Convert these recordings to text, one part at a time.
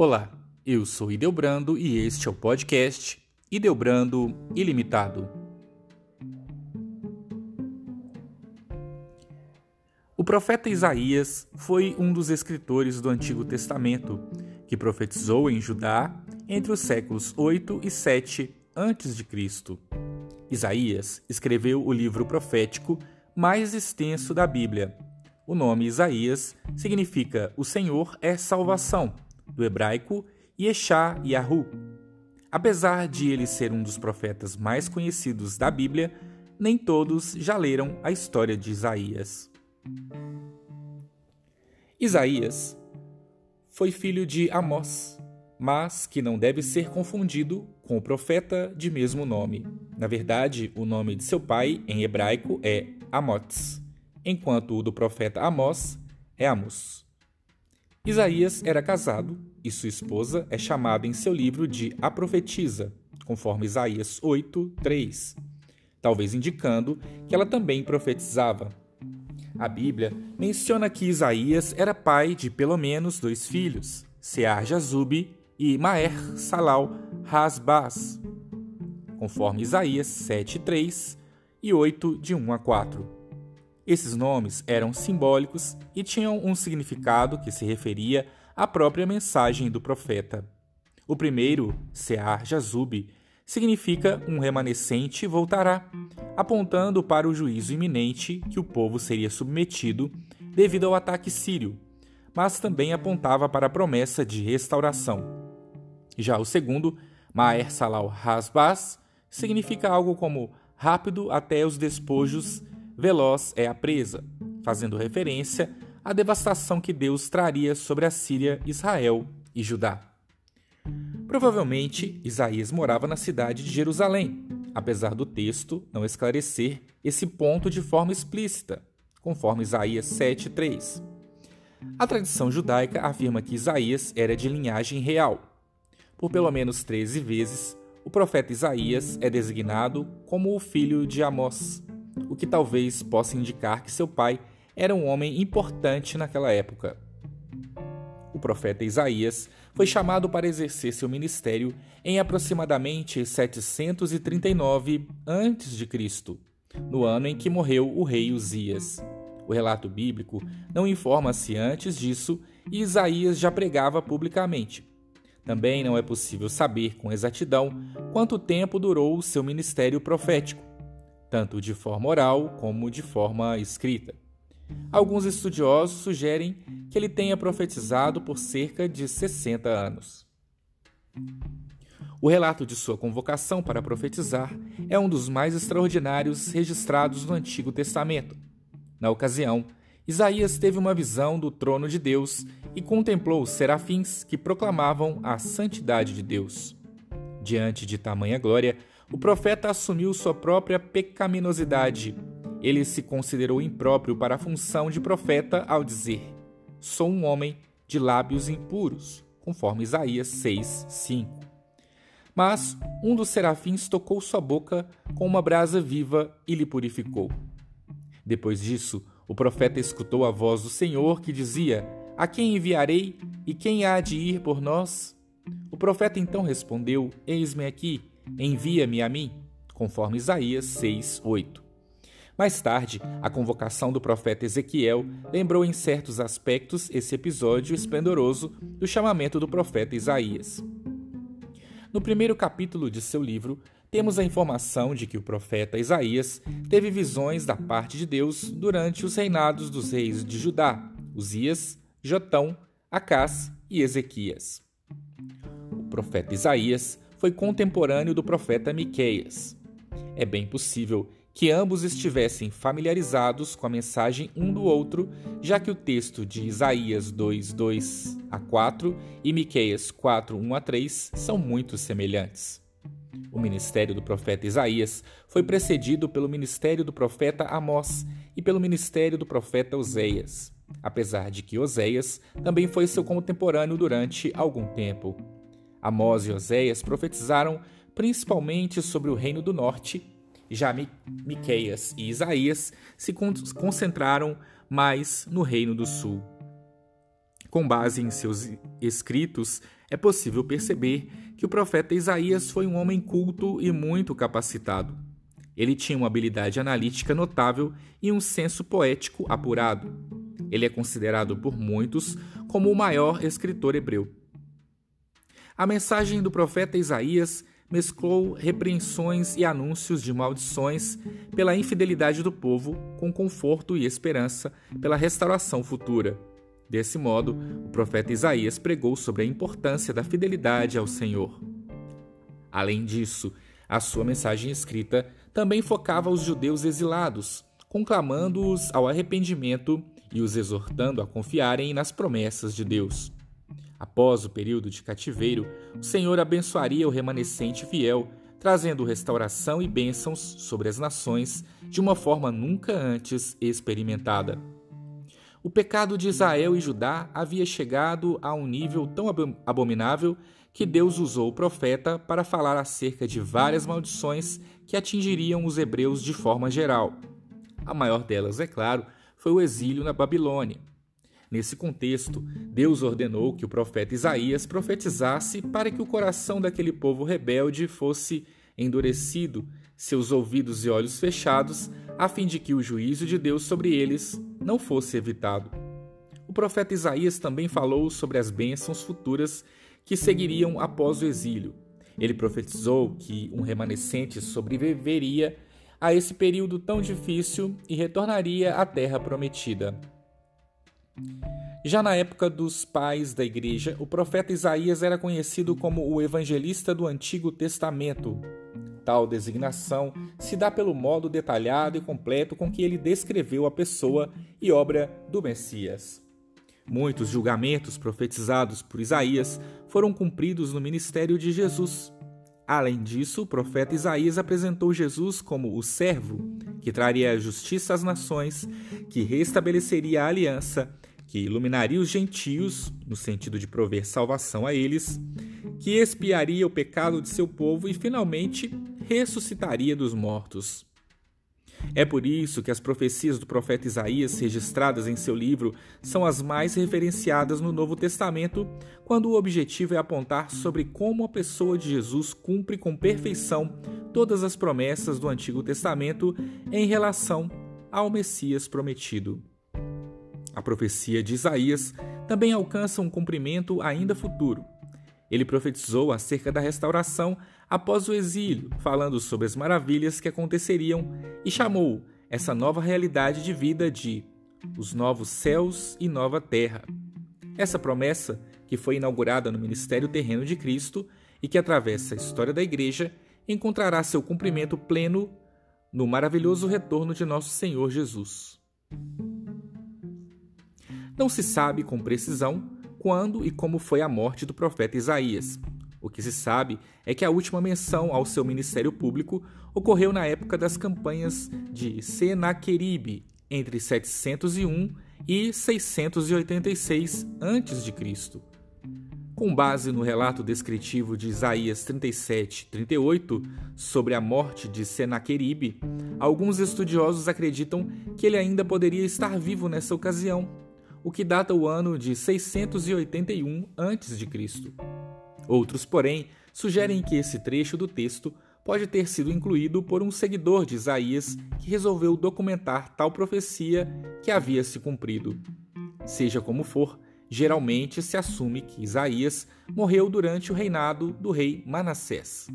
Olá, eu sou Ideobrando e este é o podcast Ideobrando Ilimitado. O profeta Isaías foi um dos escritores do Antigo Testamento que profetizou em Judá entre os séculos 8 e 7 a.C. Isaías escreveu o livro profético mais extenso da Bíblia. O nome Isaías significa O Senhor é Salvação do hebraico Yeshá Yahu. Apesar de ele ser um dos profetas mais conhecidos da Bíblia, nem todos já leram a história de Isaías. Isaías foi filho de Amós, mas que não deve ser confundido com o profeta de mesmo nome. Na verdade, o nome de seu pai em hebraico é Amots, enquanto o do profeta Amós é Amos. Isaías era casado e sua esposa é chamada em seu livro de a profetisa, conforme Isaías 8, 3, talvez indicando que ela também profetizava. A Bíblia menciona que Isaías era pai de pelo menos dois filhos, Sear Jazub e Maer Salal Hasbaz, conforme Isaías 7, 3 e 8, de 1 a 4. Esses nomes eram simbólicos e tinham um significado que se referia à própria mensagem do profeta. O primeiro, Sear Jazub, significa um remanescente voltará, apontando para o juízo iminente que o povo seria submetido devido ao ataque sírio, mas também apontava para a promessa de restauração. Já o segundo, Maer Salal Hasbaz, significa algo como rápido até os despojos veloz é a presa, fazendo referência à devastação que Deus traria sobre a Síria, Israel e Judá. Provavelmente, Isaías morava na cidade de Jerusalém, apesar do texto não esclarecer esse ponto de forma explícita, conforme Isaías 7:3. A tradição judaica afirma que Isaías era de linhagem real. Por pelo menos 13 vezes, o profeta Isaías é designado como o filho de Amós, o que talvez possa indicar que seu pai era um homem importante naquela época. O profeta Isaías foi chamado para exercer seu ministério em aproximadamente 739 a.C., no ano em que morreu o rei Uzias. O relato bíblico não informa se antes disso Isaías já pregava publicamente. Também não é possível saber com exatidão quanto tempo durou o seu ministério profético tanto de forma oral como de forma escrita. Alguns estudiosos sugerem que ele tenha profetizado por cerca de 60 anos. O relato de sua convocação para profetizar é um dos mais extraordinários registrados no Antigo Testamento. Na ocasião, Isaías teve uma visão do trono de Deus e contemplou os serafins que proclamavam a santidade de Deus. Diante de tamanha glória, o profeta assumiu sua própria pecaminosidade. Ele se considerou impróprio para a função de profeta ao dizer: Sou um homem de lábios impuros, conforme Isaías 6, 5. Mas um dos serafins tocou sua boca com uma brasa viva e lhe purificou. Depois disso, o profeta escutou a voz do Senhor que dizia: A quem enviarei e quem há de ir por nós? O profeta então respondeu: Eis-me aqui Envia-me a mim, conforme Isaías 6, 8. Mais tarde, a convocação do profeta Ezequiel lembrou em certos aspectos esse episódio esplendoroso do chamamento do profeta Isaías. No primeiro capítulo de seu livro, temos a informação de que o profeta Isaías teve visões da parte de Deus durante os reinados dos reis de Judá, Uzias, Jotão, Acás e Ezequias. O profeta Isaías foi contemporâneo do profeta Miqueias. É bem possível que ambos estivessem familiarizados com a mensagem um do outro, já que o texto de Isaías 2, 2 a 4 e Miqueias 4, 1 a 3 são muito semelhantes. O ministério do profeta Isaías foi precedido pelo ministério do profeta Amós e pelo ministério do profeta Oséias, apesar de que Oséias também foi seu contemporâneo durante algum tempo. Amós e Oséias profetizaram principalmente sobre o reino do norte, já Miqueias e Isaías se concentraram mais no reino do sul. Com base em seus escritos, é possível perceber que o profeta Isaías foi um homem culto e muito capacitado. Ele tinha uma habilidade analítica notável e um senso poético apurado. Ele é considerado por muitos como o maior escritor hebreu. A mensagem do profeta Isaías mesclou repreensões e anúncios de maldições pela infidelidade do povo com conforto e esperança pela restauração futura. Desse modo, o profeta Isaías pregou sobre a importância da fidelidade ao Senhor. Além disso, a sua mensagem escrita também focava os judeus exilados, conclamando-os ao arrependimento e os exortando a confiarem nas promessas de Deus. Após o período de cativeiro, o Senhor abençoaria o remanescente fiel, trazendo restauração e bênçãos sobre as nações de uma forma nunca antes experimentada. O pecado de Israel e Judá havia chegado a um nível tão abominável que Deus usou o profeta para falar acerca de várias maldições que atingiriam os hebreus de forma geral. A maior delas, é claro, foi o exílio na Babilônia. Nesse contexto, Deus ordenou que o profeta Isaías profetizasse para que o coração daquele povo rebelde fosse endurecido, seus ouvidos e olhos fechados, a fim de que o juízo de Deus sobre eles não fosse evitado. O profeta Isaías também falou sobre as bênçãos futuras que seguiriam após o exílio. Ele profetizou que um remanescente sobreviveria a esse período tão difícil e retornaria à terra prometida. Já na época dos pais da igreja, o profeta Isaías era conhecido como o evangelista do Antigo Testamento. Tal designação se dá pelo modo detalhado e completo com que ele descreveu a pessoa e obra do Messias. Muitos julgamentos profetizados por Isaías foram cumpridos no ministério de Jesus. Além disso, o profeta Isaías apresentou Jesus como o servo que traria a justiça às nações, que restabeleceria a aliança que iluminaria os gentios, no sentido de prover salvação a eles, que expiaria o pecado de seu povo e finalmente ressuscitaria dos mortos. É por isso que as profecias do profeta Isaías, registradas em seu livro, são as mais referenciadas no Novo Testamento, quando o objetivo é apontar sobre como a pessoa de Jesus cumpre com perfeição todas as promessas do Antigo Testamento em relação ao Messias prometido. A profecia de Isaías também alcança um cumprimento ainda futuro. Ele profetizou acerca da restauração após o exílio, falando sobre as maravilhas que aconteceriam e chamou essa nova realidade de vida de os novos céus e nova terra. Essa promessa, que foi inaugurada no ministério terreno de Cristo e que atravessa a história da Igreja, encontrará seu cumprimento pleno no maravilhoso retorno de nosso Senhor Jesus. Não se sabe com precisão quando e como foi a morte do profeta Isaías. O que se sabe é que a última menção ao seu ministério público ocorreu na época das campanhas de Senaqueribe, entre 701 e 686 a.C. Com base no relato descritivo de Isaías 37, 38 sobre a morte de Senaqueribe, alguns estudiosos acreditam que ele ainda poderia estar vivo nessa ocasião o que data o ano de 681 a.C. Outros, porém, sugerem que esse trecho do texto pode ter sido incluído por um seguidor de Isaías que resolveu documentar tal profecia que havia se cumprido. Seja como for, geralmente se assume que Isaías morreu durante o reinado do rei Manassés.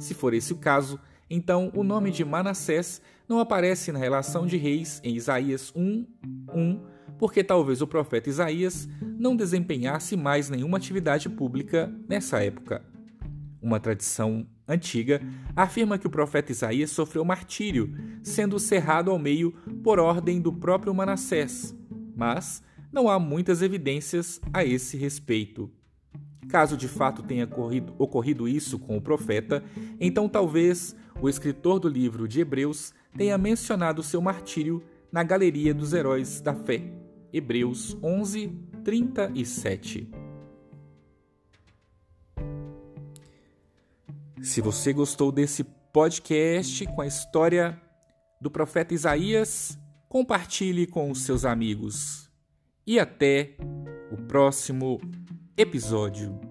Se for esse o caso, então o nome de Manassés não aparece na relação de reis em Isaías 1, 1 porque talvez o profeta Isaías não desempenhasse mais nenhuma atividade pública nessa época. Uma tradição antiga afirma que o profeta Isaías sofreu martírio, sendo cerrado ao meio por ordem do próprio Manassés, mas não há muitas evidências a esse respeito. Caso de fato tenha ocorrido isso com o profeta, então talvez o escritor do livro de Hebreus tenha mencionado seu martírio na galeria dos heróis da fé. Hebreus 11, 37. Se você gostou desse podcast com a história do profeta Isaías, compartilhe com os seus amigos. e até o próximo episódio.